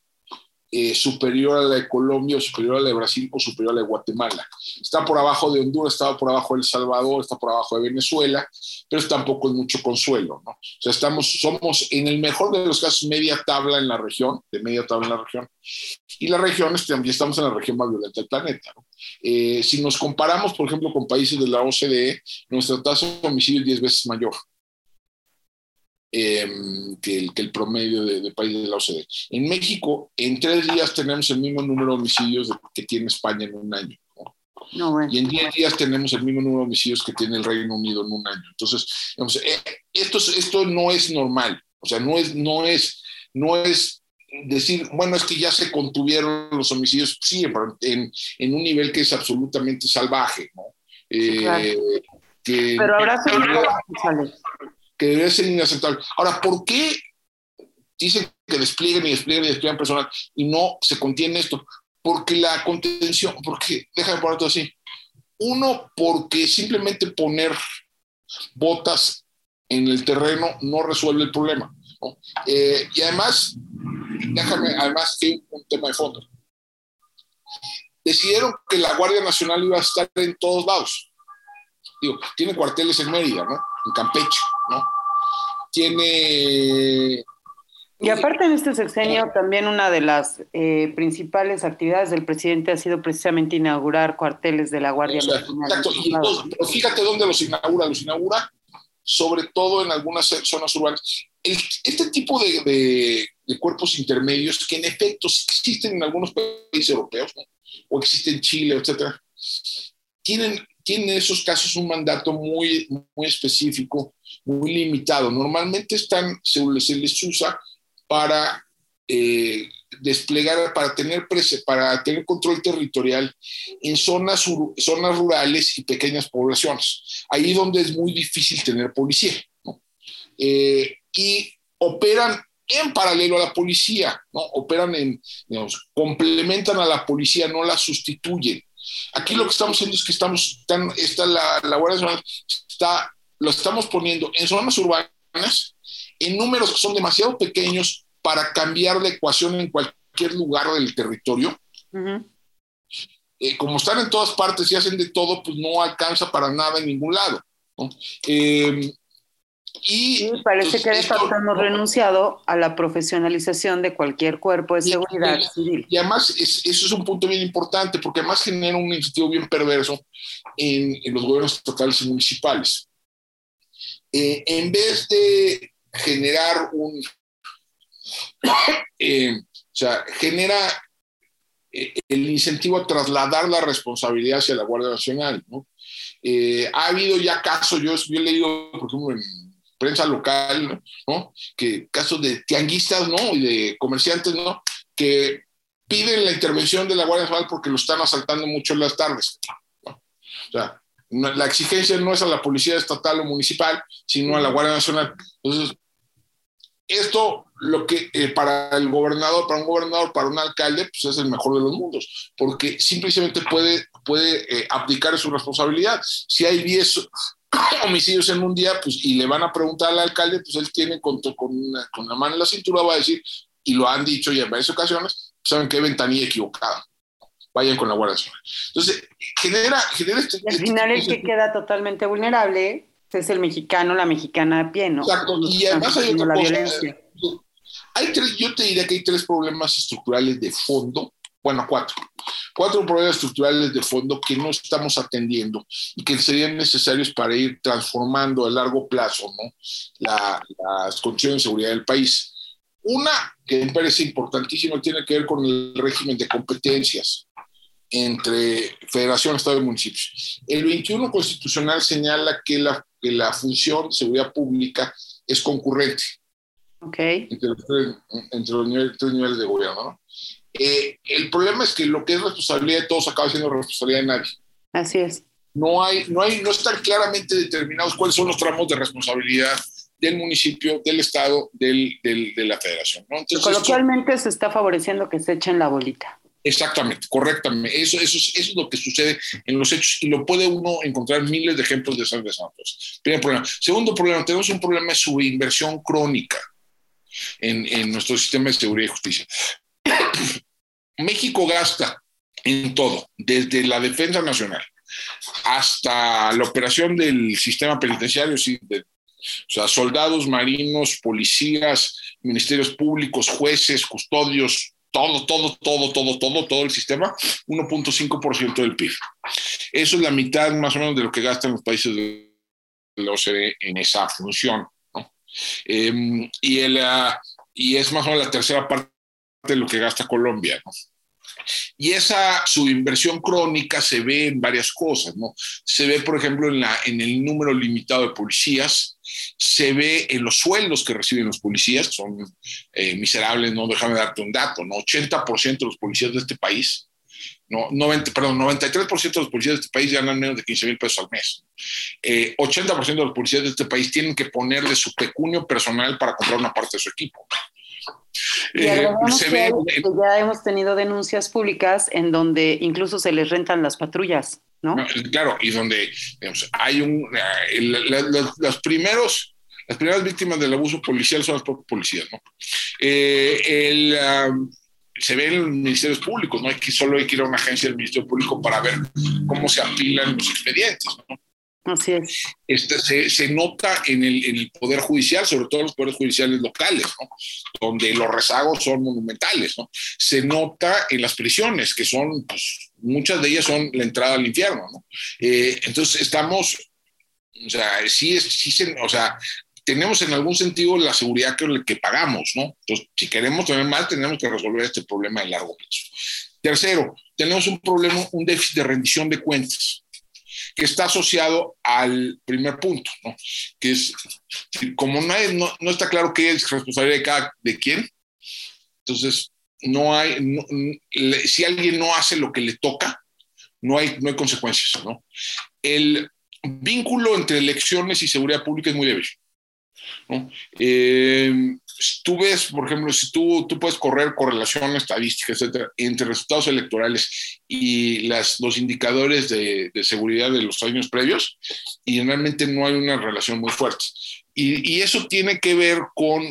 eh, superior a la de Colombia, superior a la de Brasil o superior a la de Guatemala. Está por abajo de Honduras, está por abajo de El Salvador, está por abajo de Venezuela, pero tampoco es mucho consuelo. ¿no? O sea, estamos, somos en el mejor de los casos media tabla en la región, de media tabla en la región, y la región, también estamos en la región más violenta del planeta. ¿no? Eh, si nos comparamos, por ejemplo, con países de la OCDE, nuestra tasa de homicidio es 10 veces mayor. Em, que, el, que, el, promedio de, países de la OCDE. En México, en tres días tenemos el mismo número de homicidios que tiene España en un año. Y en diez días tenemos el mismo número de homicidios que tiene el Reino Unido en un año. Entonces, digamos, eh, esto, esto no es normal. O sea, no es, no es, no es decir, bueno, es que ya se contuvieron los homicidios, sí, en, en un nivel que es absolutamente salvaje, ¿no? Eh, Pero habrá que ser inaceptable. Ahora, ¿por qué dicen que desplieguen y desplieguen y despliegan personal y no se contiene esto? Porque la contención, porque, déjame ponerlo así. Uno, porque simplemente poner botas en el terreno no resuelve el problema. Eh, y además, déjame, además que un tema de fondo. Decidieron que la Guardia Nacional iba a estar en todos lados. Digo, tiene cuarteles en Mérida, ¿no? En Campeche. ¿no? Tiene... Y aparte en este sexenio también una de las eh, principales actividades del presidente ha sido precisamente inaugurar cuarteles de la Guardia Nacional. Exacto, y fíjate dónde los inaugura, los inaugura sobre todo en algunas zonas urbanas. este tipo de, cuerpos intermedios que en efecto existen en algunos países europeos, o existen en Chile, etcétera, tienen, tienen en esos casos un mandato muy, muy específico muy limitado. Normalmente están, se, les usa para eh, desplegar, para tener, para tener control territorial en zonas, zonas rurales y pequeñas poblaciones. Ahí donde es muy difícil tener policía. Eh, y operan en paralelo a la policía, ¿no? operan en, digamos, complementan a la policía, no la sustituyen. Aquí lo que estamos haciendo es que estamos, están, está la, la Guardia Nacional está lo estamos poniendo en zonas urbanas en números que son demasiado pequeños para cambiar la ecuación en cualquier lugar del territorio. Eh, como están en todas partes y hacen de todo, pues no alcanza para nada en ningún lado. Em, Y parece que de facto hemos renunciado a la profesionalización de cualquier cuerpo de seguridad civil. Y además, eso es un punto bien importante, porque además genera un incentivo bien perverso en, los gobiernos estatales y municipales. Eh, en vez de generar un. Eh, o sea, genera eh, el incentivo a trasladar la responsabilidad hacia la Guardia Nacional. ¿no? ha habido ya casos, yo, yo he leído, por ejemplo, en prensa local, ¿no? Que casos de tianguistas, ¿no? Y de comerciantes, ¿no? Que piden la intervención de la Guardia Nacional porque lo están asaltando mucho en las tardes. O sea, la exigencia no es a la policía estatal o municipal, sino a la Guardia Nacional. Entonces, esto lo que eh, para el gobernador, para un gobernador, para un alcalde, pues es el mejor de los mundos, porque simplemente puede, puede eh, su responsabilidad. Si hay 10 homicidios en un día, pues, y le van a preguntar al alcalde, pues él tiene con, con, con la mano en la cintura, va a decir, y lo han dicho ya en varias ocasiones, pues, saben qué ventanilla equivocada. Vayan con la Guardia Nacional. Entonces, genera, genera este. al final, el que queda totalmente vulnerable es el mexicano, la mexicana a pie, ¿no? Exacto. Y además hay otra cosa. Hay tres, yo te diría que hay tres problemas estructurales de fondo bueno, cuatro. Cuatro problemas estructurales de fondo que no estamos atendiendo y que serían necesarios para ir transformando a largo plazo ¿no? las condiciones de seguridad del país. Una que me parece importantísima tiene que ver con el régimen de competencias entre federación, estado y municipios. El 21 constitucional señala que la, que la función de seguridad pública es concurrente okay. entre, los tres, entre los tres niveles de gobierno. ¿no? Eh, el problema es que lo que es responsabilidad de todos acaba siendo responsabilidad de nadie. Así es. No, hay, no, hay, no están claramente determinados cuáles son los tramos de responsabilidad del municipio, del Estado, del, del, de la federación. ¿no? Coloquialmente se está favoreciendo que se echen la bolita. Exactamente, correctamente. Eso, eso, es, eso, es, lo que sucede en los hechos y lo puede uno encontrar miles de ejemplos de esas cosas. Primer problema. Segundo problema, tenemos un problema de subinversión crónica en, en nuestro sistema de seguridad y justicia. México gasta en todo, desde la defensa nacional hasta la operación del sistema penitenciario, o sea, soldados, marinos, policías, ministerios públicos, jueces, custodios, todo, todo, todo, todo, todo, todo el sistema, 1.5% del PIB. Eso es la mitad más o menos de lo que gastan los países de la OCDE en esa función. Em, ah, y es más o menos la tercera parte de lo que gasta Colombia. ¿no? Y esa subinversión crónica se ve en varias cosas, ¿no? Se ve, por ejemplo, en, la, en el número limitado de policías, se ve en los sueldos que reciben los policías, son eh, miserables, no déjame darte un dato, ¿no? 80% de los policías de este país, no, 90, perdón, 93% de los policías de este país ganan menos de 15 mil pesos al mes. 80% eh, de los policías de este país tienen que poner de su pecunio personal para comprar una parte de su equipo. Y eh, que, ya hemos tenido denuncias públicas en donde incluso se les rentan las patrullas, ¿no? claro, y donde hay un... Eh, los, primeros, las primeras víctimas del abuso policial son los propios policías, ¿no? Eh, el, se ve en los ministerios públicos, ¿no? Hay que, solo hay que ir a una agencia del Ministerio Público para ver cómo se apilan los expedientes, ¿no? Así es. Este, se, nota en el, en el, Poder Judicial, sobre todo en los poderes judiciales locales, ¿no? donde los rezagos son monumentales. ¿no? Se nota en las prisiones, que son, pues, muchas de ellas son la entrada al infierno. ¿no? Eh, entonces, estamos, o sea, sí, sí se, o sea, tenemos en algún sentido la seguridad que, que pagamos, ¿no? Entonces, si queremos tener más, tenemos que resolver este problema de largo plazo. Tercero, tenemos un problema, un déficit de rendición de cuentas que está asociado al primer punto, ¿no? que es, como no, no, está claro qué es responsabilidad de cada de quién, entonces no hay, si alguien no hace lo que le toca, no hay, no hay consecuencias. ¿no? El vínculo entre elecciones y seguridad pública es muy débil. ¿no? Eh, tú ves, por ejemplo, si tú, tú puedes correr correlación estadística, etcétera, entre resultados electorales y las, los indicadores de, de, seguridad de los años previos, y realmente no hay una relación muy fuerte. Y, y eso tiene que ver con,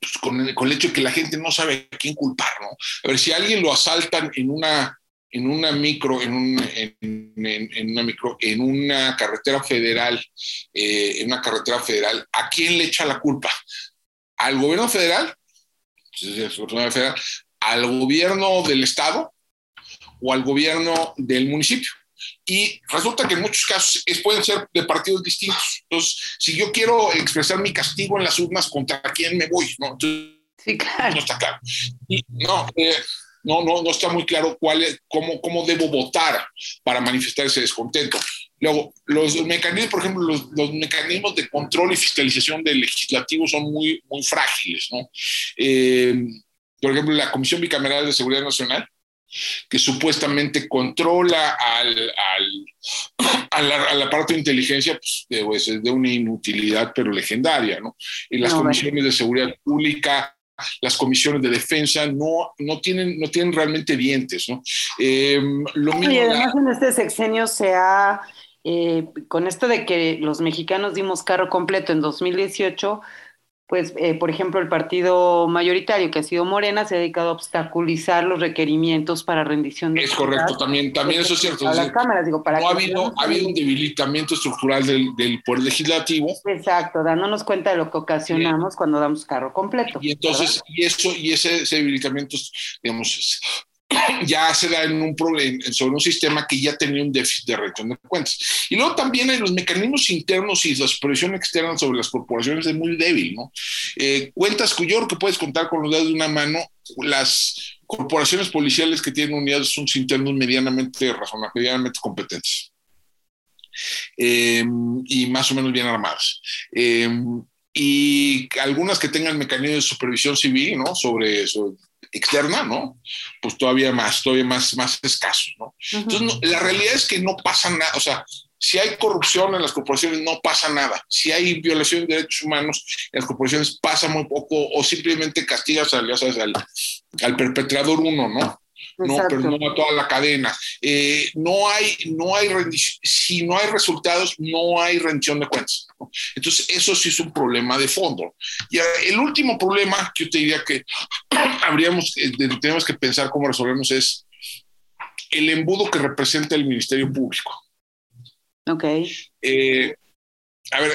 pues, con, el, con, el, hecho de que la gente no sabe a quién culpar, ¿no? A ver, si alguien lo asaltan en una, en una micro, en, un, en en, una micro, en una carretera federal, eh, en una carretera federal, ¿a quién le echa la culpa? ¿Al gobierno federal? ¿Al gobierno del estado? ¿O al gobierno del municipio? Y resulta que en muchos casos pueden ser de partidos distintos. Entonces, si yo quiero expresar mi castigo en las urnas, ¿contra quién me voy? ¿no? sí, claro. No está claro. Y, no, eh, no, no, no está muy claro cuál es, cómo, cómo debo votar para manifestar ese descontento. Luego, los mecanismos, por ejemplo, los, los, mecanismos de control y fiscalización del legislativo son muy, muy frágiles. ¿no? Eh, por ejemplo, la Comisión Bicameral de Seguridad Nacional, que supuestamente controla al, al, al, aparato de inteligencia, pues, es de una inutilidad, pero legendaria. ¿no? Y las comisiones de seguridad pública las comisiones de defensa no, no, tienen, no tienen realmente dientes. ¿no? Eh, lo y además en este sexenio se ha, eh, con esto de que los mexicanos dimos carro completo en 2018, pues, eh, por ejemplo, el partido mayoritario que ha sido Morena se ha dedicado a obstaculizar los requerimientos para rendición de... Es correcto, también, también eso es cierto. A las cámaras, digo, para no ha habido, ha habido un debilitamiento estructural del, del, Poder Legislativo. Exacto, dándonos cuenta de lo que ocasionamos cuando damos carro completo. Y entonces, y eso, y ese, ese debilitamiento, digamos, ya se da en un problema, sobre un sistema que ya tenía un déficit de rendición de cuentas. Y luego también hay los mecanismos internos y la supervisión externa sobre las corporaciones es muy débil, ¿no? Eh, cuentas cuyo que puedes contar con los dedos de una mano, las corporaciones policiales que tienen unidades son internos medianamente razonables, medianamente competentes. Em, y más o menos bien armadas. Em, y algunas que tengan mecanismos de supervisión civil, ¿no? Sobre, eso externa, ¿no? Pues todavía más, todavía más, más escaso, ¿no? Entonces, la realidad es que no pasa nada, o sea, si hay corrupción en las corporaciones, no pasa nada. Si hay violación de derechos humanos en las corporaciones, pasa muy poco o simplemente castigas al, al, al perpetrador uno, ¿no? No, pero no a toda la cadena. Eh, no hay, no hay si no hay resultados, no hay rendición de cuentas. Entonces, eso sí es un problema de fondo. Y el último problema que yo te diría que habríamos, eh, tenemos que pensar cómo resolvemos es el embudo que representa el Ministerio Público. Ok. Eh, a ver,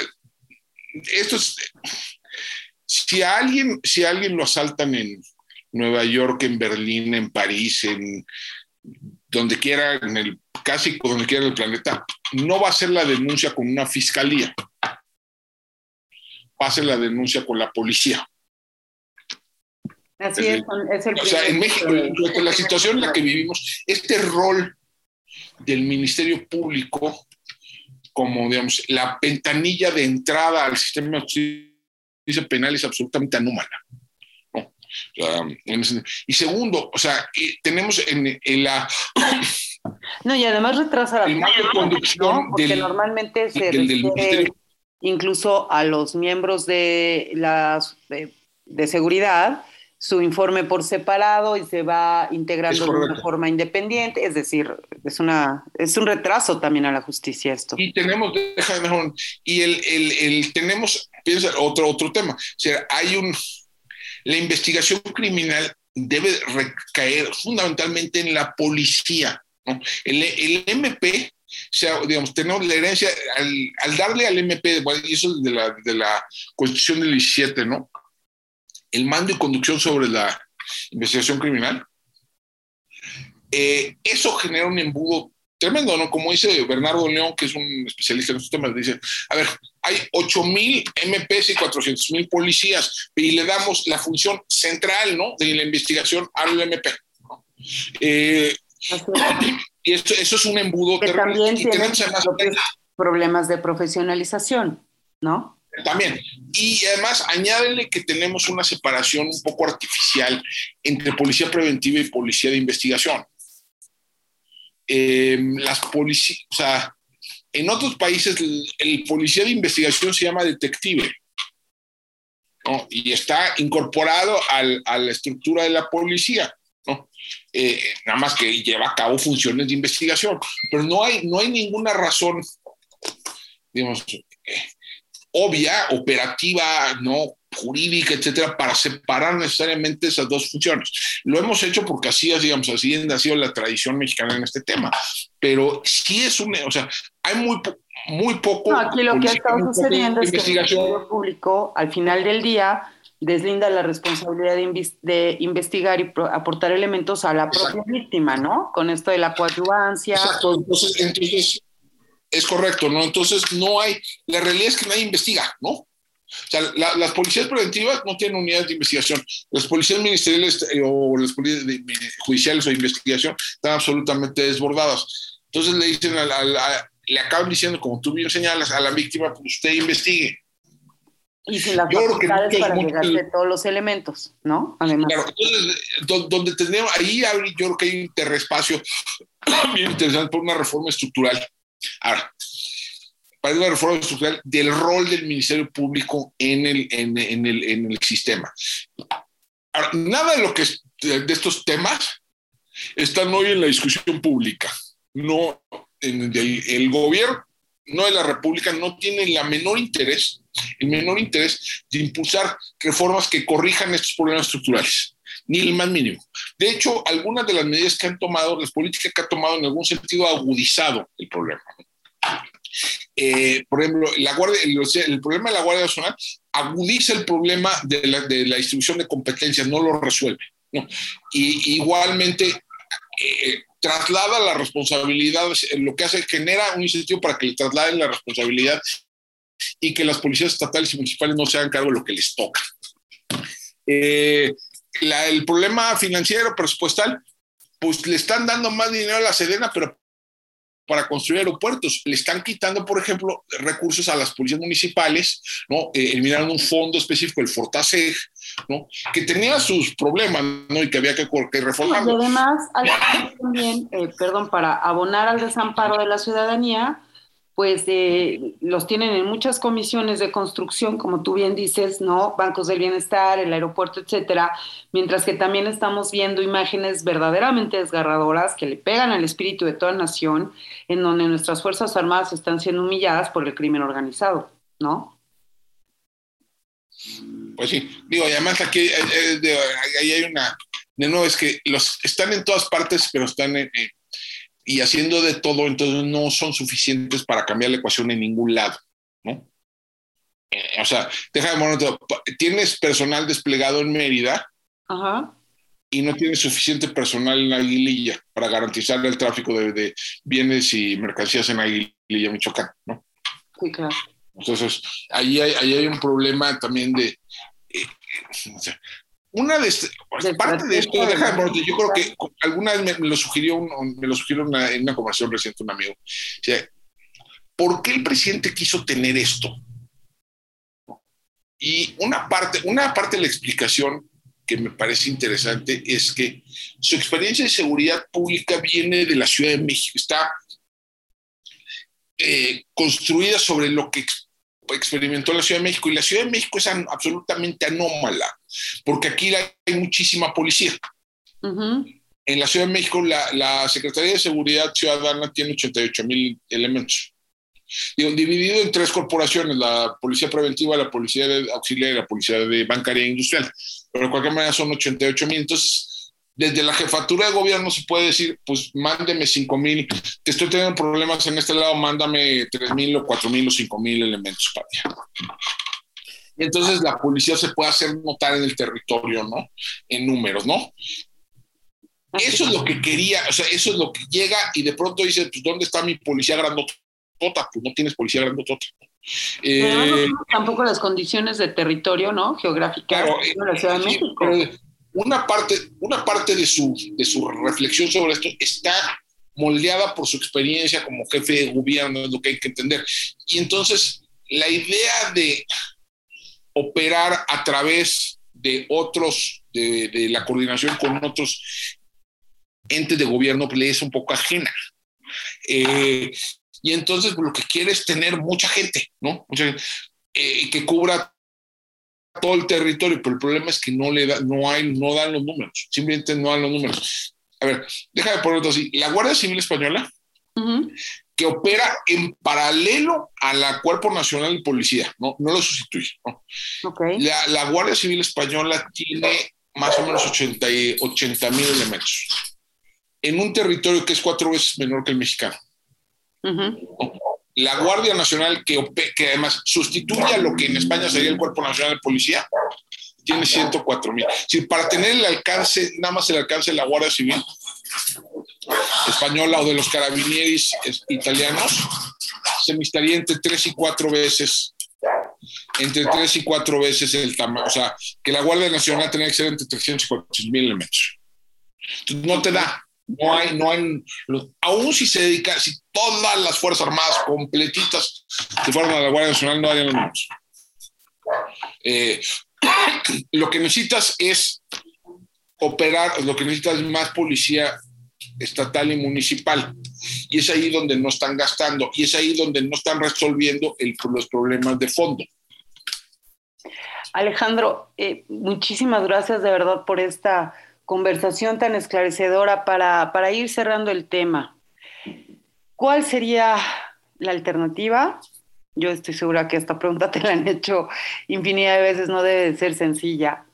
esto es, si a alguien, si a alguien lo asaltan en, Nueva York, en Berlín, en París, en donde quiera, en el casi donde quiera el planeta, no va a ser la denuncia con una fiscalía, va a ser la denuncia con la policía. Así es, es, el O sea, en México, en la situación en la que vivimos, este rol del Ministerio Público como, digamos, la ventanilla de entrada al sistema de justicia penal es absolutamente anómala y segundo, o sea, tenemos en, la... No, y además retrasa la conducción porque normalmente se refiere incluso a los miembros de las de, seguridad su informe por separado y se va integrando de una forma independiente, es decir, es una es un retraso también a la justicia esto. Y tenemos y el, el, el tenemos piensa otro otro tema, o sea, hay un la investigación criminal debe recaer fundamentalmente en la policía. El, MP, o sea, digamos, tenemos la herencia, al, darle al MP, y eso es de la, de la Constitución del 17, ¿no? El mando y conducción sobre la investigación criminal, eh, eso genera un embudo tremendo, ¿no? Como dice Bernardo León, que es un especialista en estos temas, dice, a ver, hay 8 mil MPs y 400 mil policías y le damos la función central, ¿no? De la investigación al MP. Eh, y esto, eso es un embudo. Que también tiene problemas de profesionalización, ¿no? También. Y además, añádele que tenemos una separación un poco artificial entre policía preventiva y policía de investigación. Em, las policías, o sea, en otros países el, policía de investigación se llama detective. y está incorporado al, a la estructura de la policía. ¿no? Eh, nada más que lleva a cabo funciones de investigación. Pero no hay, no hay ninguna razón, digamos, eh, obvia, operativa, ¿no? Jurídica, etcétera, para separar necesariamente esas dos funciones. Lo hemos hecho porque así, digamos, así ha sido la tradición mexicana en este tema, pero sí es un, o sea, hay muy, muy poco. No, aquí lo que ha estado sucediendo es que el Ministerio Público, al final del día, deslinda la responsabilidad de, investigar y aportar elementos a la propia víctima, ¿no? Con esto de la coadyuvancia. Exacto, entonces, entonces es correcto, ¿no? Entonces no hay, la realidad es que nadie investiga, ¿no? O sea, las policías preventivas no tienen unidades de investigación. Las policías ministeriales eh, o las policías judiciales o de investigación están absolutamente desbordadas. Entonces le dicen a la, le acaban diciendo, como tú bien señalas, a la víctima, pues usted investigue. Y sin las facultades para llegarse todos los elementos, ¿no? Además. Claro, entonces, donde tenemos, ahí yo creo que hay un interespacio bien interesante por una reforma estructural. Ahora, para una reforma estructural del rol del Ministerio Público en el, en, en el, en el sistema. Ahora, nada de lo que de estos temas están hoy en la discusión pública. No, en el, el gobierno no de la República no tiene la menor interés, el menor interés de impulsar reformas que corrijan estos problemas estructurales, ni el más mínimo. De hecho, algunas de las medidas que han tomado, las políticas que ha tomado en algún sentido ha agudizado el problema. Eh, por ejemplo, la guardia, el, problema de la Guardia Nacional agudiza el problema de la, la distribución de competencias, no lo resuelve. Y igualmente, eh, traslada la responsabilidad, lo que hace, genera un incentivo para que le trasladen la responsabilidad y que las policías estatales y municipales no se hagan cargo de lo que les toca. Eh, el problema financiero, presupuestal, pues le están dando más dinero a la Sedena, pero para construir aeropuertos. Le están quitando, por ejemplo, recursos a las policías municipales, ¿no? Eh, eliminaron un fondo específico, el Fortaseg, ¿no? Que tenía sus problemas, ¿no? Y que había que, que reformar. y además, también, eh, perdón, para abonar al desamparo de la ciudadanía, pues eh, los tienen en muchas comisiones de construcción, como tú bien dices, ¿no? Bancos del bienestar, el aeropuerto, etcétera, mientras que también estamos viendo imágenes verdaderamente desgarradoras que le pegan al espíritu de toda nación, en donde nuestras Fuerzas Armadas están siendo humilladas por el crimen organizado, ¿no? Pues sí, digo, además aquí eh, eh, hay una, de nuevo, es que los están en todas partes, pero están en y haciendo de todo, entonces no son suficientes para cambiar la ecuación en ningún lado, ¿no? Eh, o sea, déjame momento, tienes personal desplegado en Mérida y no tienes suficiente personal en Aguililla para garantizar el tráfico de, bienes y mercancías en Aguililla, Michoacán, ¿no? Sí, claro. Entonces, ahí hay, ahí hay un problema también de, eh, una de, este, parte de esto, déjame, yo creo que alguna vez me, lo sugirió, me lo sugirió en una conversación reciente un amigo. O sea, ¿Por qué el presidente quiso tener esto? Y una parte, una parte de la explicación que me parece interesante es que su experiencia de seguridad pública viene de la Ciudad de México, está eh, construida sobre lo que experimentó la Ciudad de México y la Ciudad de México es absolutamente anómala, porque aquí hay muchísima policía. En la Ciudad de México la, Secretaría de Seguridad Ciudadana tiene 88 mil elementos. dividido en tres corporaciones, la Policía Preventiva, la Policía Auxiliar y la Policía de Bancaria e Industrial. Pero de cualquier manera son 88 mil. Entonces, desde la jefatura de gobierno se puede decir, pues mándeme 5 mil, te estoy teniendo problemas en este lado, mándame 3 mil o 4 mil o 5 mil elementos para allá. Y entonces la policía se puede hacer notar en el territorio, ¿no? En números, ¿no? Eso es lo que quería, o sea, eso es lo que llega y de pronto dice, pues ¿dónde está mi policía grandotota? Pues no tienes policía grandotota. Eh, tampoco las condiciones de territorio, ¿no? Geográficas de la Ciudad de México una parte, una parte de, su, de su reflexión sobre esto está moldeada por su experiencia como jefe de gobierno, es lo que hay que entender. Y entonces, la idea de operar a través de otros, de, la coordinación con otros entes de gobierno, le es un poco ajena. Eh, y entonces lo que quiere es tener mucha gente, ¿no? Mucha gente, eh, que cubra todo el territorio, pero el problema es que no le da, no hay, no dan los números, simplemente no dan los números. A ver, déjame ponerlo así. La Guardia Civil Española que opera en paralelo a la Cuerpo Nacional de Policía, no, no lo sustituye. La, la, Guardia Civil Española tiene más o menos 80 mil elementos en un territorio que es cuatro veces menor que el mexicano. La Guardia Nacional, que, además sustituye a lo que en España sería el Cuerpo Nacional de Policía, tiene 104 mil. Si para tener el alcance, nada más el alcance de la Guardia Civil española o de los carabinieris italianos, se necesitaría entre tres y cuatro veces entre tres y cuatro veces el tamaño, o sea, que la Guardia Nacional tenía que ser entre 300 y 400 mil. Entonces, no te da, no hay, no hay, aún si se dedica, si todas las Fuerzas Armadas completitas se fueran a la Guardia Nacional, no harían los mismos. Eh, lo que necesitas es operar, lo que necesitas es más policía estatal y municipal. Y es ahí donde no están gastando y es ahí donde no están resolviendo los problemas de fondo. Alejandro, eh, muchísimas gracias de verdad por esta conversación tan esclarecedora para, para ir cerrando el tema. ¿Cuál sería la alternativa? Yo estoy segura que esta pregunta te la han hecho infinidad de veces, no debe de ser sencilla.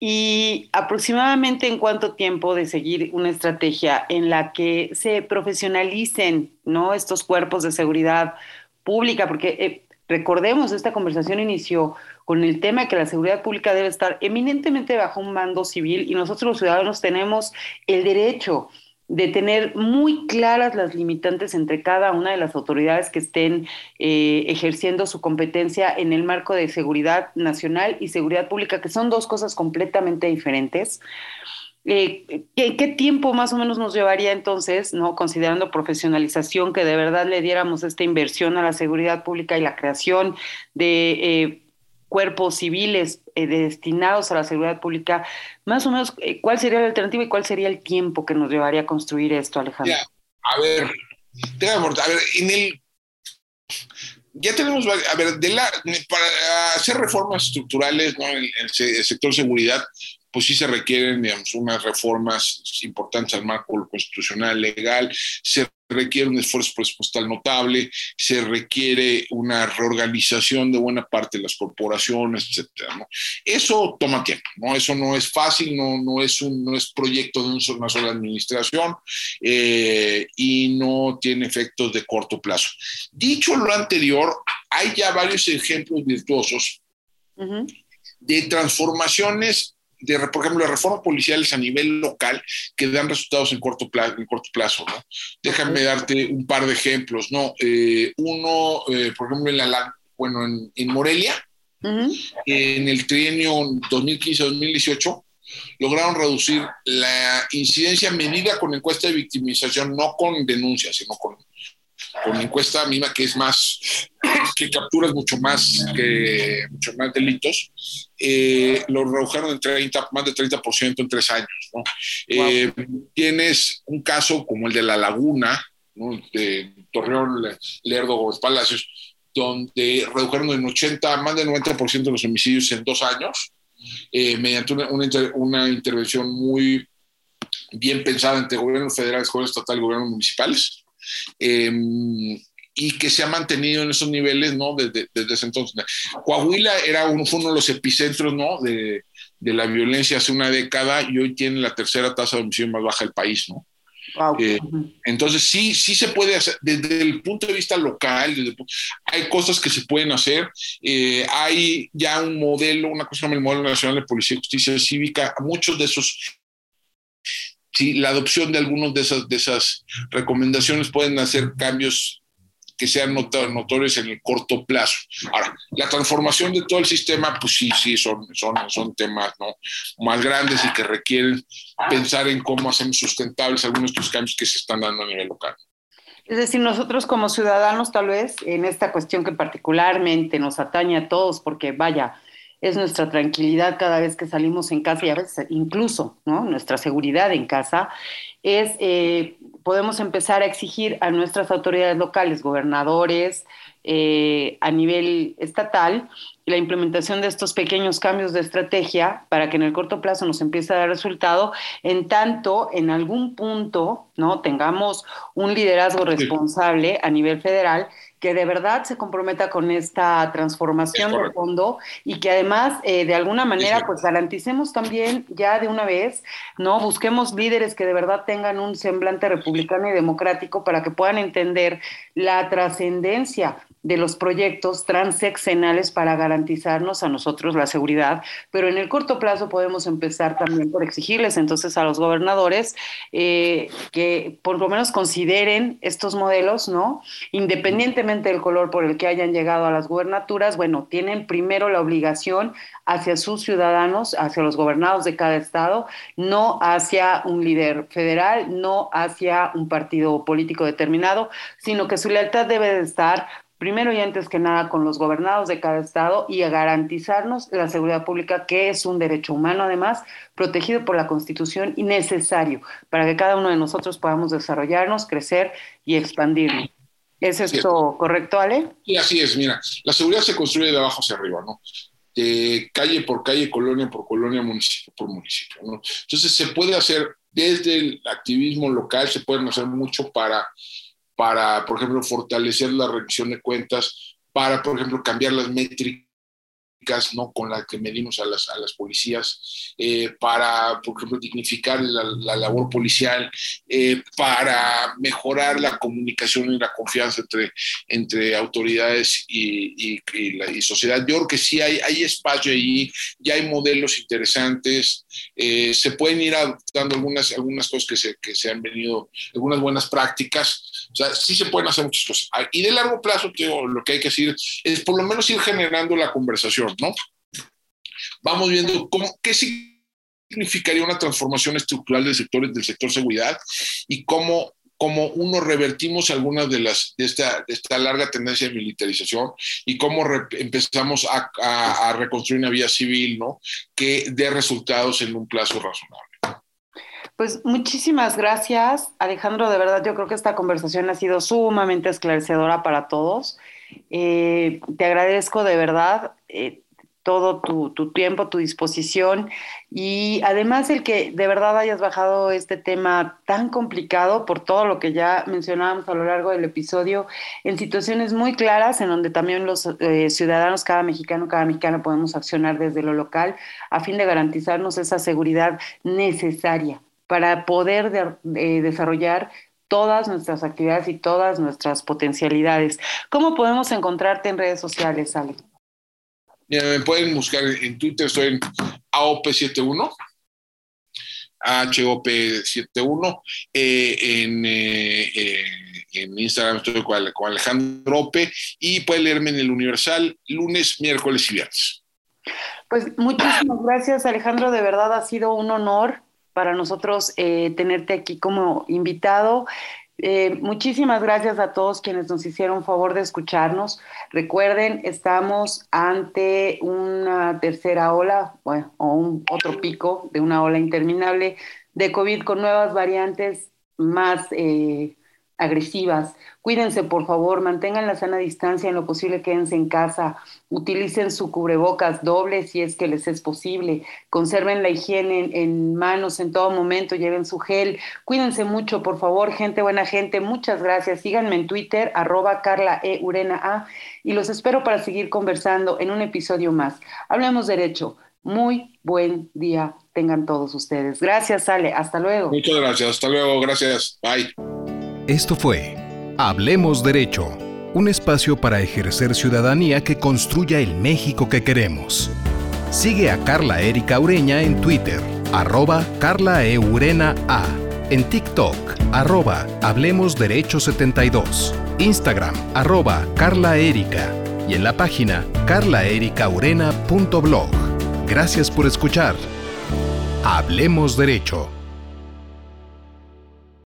Y aproximadamente en cuánto tiempo de seguir una estrategia en la que se profesionalicen ¿no? estos cuerpos de seguridad pública, porque eh, recordemos, esta conversación inició con el tema de que la seguridad pública debe estar eminentemente bajo un mando civil y nosotros los ciudadanos tenemos el derecho de tener muy claras las limitantes entre cada una de las autoridades que estén eh, ejerciendo su competencia en el marco de seguridad nacional y seguridad pública, que son dos cosas completamente diferentes. Eh, ¿qué, ¿qué, tiempo más o menos nos llevaría entonces, no considerando profesionalización, que de verdad le diéramos esta inversión a la seguridad pública y la creación de eh, cuerpos civiles eh, destinados a la seguridad pública, más o menos, eh, ¿cuál sería la alternativa y cuál sería el tiempo que nos llevaría a construir esto, Alejandro? a ver, a ver, en el ya tenemos, a ver, de la, para hacer reformas estructurales ¿no? en el, sector seguridad, pues sí se requieren, digamos, unas reformas importantes al marco constitucional legal, se requiere un esfuerzo presupuestal notable, se requiere una reorganización de buena parte de las corporaciones, etcétera. ¿no? Eso toma tiempo, ¿no? Eso no es fácil, no, no, es, un, no es proyecto de una sola administración eh, y no tiene efectos de corto plazo. Dicho lo anterior, hay ya varios ejemplos virtuosos de transformaciones de, por ejemplo, las reformas policiales a nivel local que dan resultados en corto plazo. En corto plazo ¿no? Déjame darte un par de ejemplos. ¿no? Eh, uno, eh, por ejemplo, en, la, bueno, en, en Morelia, en el trienio 2015-2018, lograron reducir la incidencia medida con encuesta de victimización, no con denuncias, sino con con encuesta misma que es más, que capturas mucho más, que, mucho más delitos, eh, lo redujeron en 30, más de 30% en tres años. Eh, tienes un caso como el de La Laguna, de Torreón, Lerdo, Gómez Palacios, donde redujeron en 80, más del 90% de los homicidios en dos años, eh, mediante una, una, intervención muy bien pensada entre gobiernos federales, gobierno estatal y gobiernos municipales. Em, y que se ha mantenido en esos niveles ¿no? desde, desde ese entonces. Coahuila era uno, fue uno de los epicentros ¿no? de, de, la violencia hace una década y hoy tiene la tercera tasa de homicidio más baja del país. ¿no? Eh, entonces sí, sí se puede hacer, desde el punto de vista local, hay cosas que se pueden hacer, eh, hay ya un modelo, una cosa como el modelo nacional de policía y justicia cívica, muchos de esos sí, la adopción de algunas de esas, de esas recomendaciones pueden hacer cambios que sean notorios en el corto plazo. Ahora, la transformación de todo el sistema, pues sí, sí, son, son, son temas más grandes y que requieren pensar en cómo hacemos sustentables algunos de estos cambios que se están dando a nivel local. Es decir, nosotros como ciudadanos, tal vez, en esta cuestión que particularmente nos atañe a todos, porque vaya, es nuestra tranquilidad cada vez que salimos en casa y a veces incluso ¿no? nuestra seguridad en casa, es eh, podemos empezar a exigir a nuestras autoridades locales, gobernadores, eh, a nivel estatal la implementación de estos pequeños cambios de estrategia para que en el corto plazo nos empiece a dar resultado, en tanto en algún punto no tengamos un liderazgo responsable a nivel federal que de verdad se comprometa con esta transformación de fondo y que además eh, de alguna manera pues garanticemos también ya de una vez, ¿no? Busquemos líderes que de verdad tengan un semblante republicano y democrático para que puedan entender la trascendencia de los proyectos transeccionales para garantizarnos a nosotros la seguridad, pero en el corto plazo podemos empezar también por exigirles entonces a los gobernadores eh, que por lo menos consideren estos modelos, ¿no? Independientemente del color por el que hayan llegado a las gubernaturas, bueno, tienen primero la obligación hacia sus ciudadanos, hacia los gobernados de cada estado, no hacia un líder federal, no hacia un partido político determinado, sino que su lealtad debe de estar primero y antes que nada con los gobernados de cada estado y a garantizarnos la seguridad pública, que es un derecho humano además, protegido por la Constitución y necesario para que cada uno de nosotros podamos desarrollarnos, crecer y expandirnos. ¿Es esto correcto, Ale? Sí, así es. Mira, la seguridad se construye de abajo hacia arriba, ¿no? De calle por calle, colonia por colonia, municipio por municipio, ¿no? Entonces se puede hacer desde el activismo local, se pueden hacer mucho para para, por ejemplo, fortalecer la rendición de cuentas, para, por ejemplo, cambiar las métricas ¿no? con las que medimos a las, a las policías, eh, para, por ejemplo, dignificar la, labor policial, eh, para mejorar la comunicación y la confianza entre, entre autoridades y, y, la, sociedad. Yo creo que sí hay, hay espacio ahí, ya hay modelos interesantes, eh, se pueden ir adoptando algunas, algunas cosas que se, que se han venido, algunas buenas prácticas, o sea, sí se pueden hacer muchas cosas. Y de largo plazo, lo que hay que decir es por lo menos ir generando la conversación ¿no? Vamos viendo qué significaría una transformación estructural del sector, del sector seguridad y cómo, cómo uno revertimos algunas de las de esta, esta larga tendencia de militarización y cómo empezamos a, a, reconstruir una vía civil, ¿no? Que dé resultados en un plazo razonable. Pues muchísimas gracias, Alejandro. De verdad, yo creo que esta conversación ha sido sumamente esclarecedora para todos. Eh, te agradezco de verdad eh, todo tu, tiempo, tu disposición y además el que de verdad hayas bajado este tema tan complicado por todo lo que ya mencionábamos a lo largo del episodio en situaciones muy claras en donde también los eh, ciudadanos, cada mexicano, cada mexicana podemos accionar desde lo local a fin de garantizarnos esa seguridad necesaria para poder desarrollar todas nuestras actividades y todas nuestras potencialidades. ¿Cómo podemos encontrarte en redes sociales, Ale? Me pueden buscar en Twitter, estoy en AOP71, HOP71, eh, en, eh, eh, en, Instagram estoy con, Alejandro Ope y pueden leerme en el Universal lunes, miércoles y viernes. Pues muchísimas gracias Alejandro, de verdad ha sido un honor para nosotros eh, tenerte aquí como invitado. Eh, muchísimas gracias a todos quienes nos hicieron favor de escucharnos. Recuerden, estamos ante una tercera ola, bueno, o un otro pico de una ola interminable de COVID con nuevas variantes más eh, agresivas. Cuídense, por favor, mantengan la sana distancia, en lo posible quédense en casa, utilicen su cubrebocas doble si es que les es posible, conserven la higiene en, manos en todo momento, lleven su gel, cuídense mucho, por favor, gente, buena gente, muchas gracias. Síganme en Twitter, arroba Carla e. Urena A, y los espero para seguir conversando en un episodio más. Hablemos derecho. Muy buen día tengan todos ustedes. Gracias, Ale. Hasta luego. Muchas gracias. Hasta luego. Gracias. Bye. Esto fue Hablemos Derecho, un espacio para ejercer ciudadanía que construya el México que queremos. Sigue a Carla Erika Ureña en Twitter, arroba Carla Eurena A, en TikTok, arroba Hablemos Derecho 72, Instagram, arroba Carla Erika y en la página carlaericaurena.blog. Gracias por escuchar. Hablemos Derecho.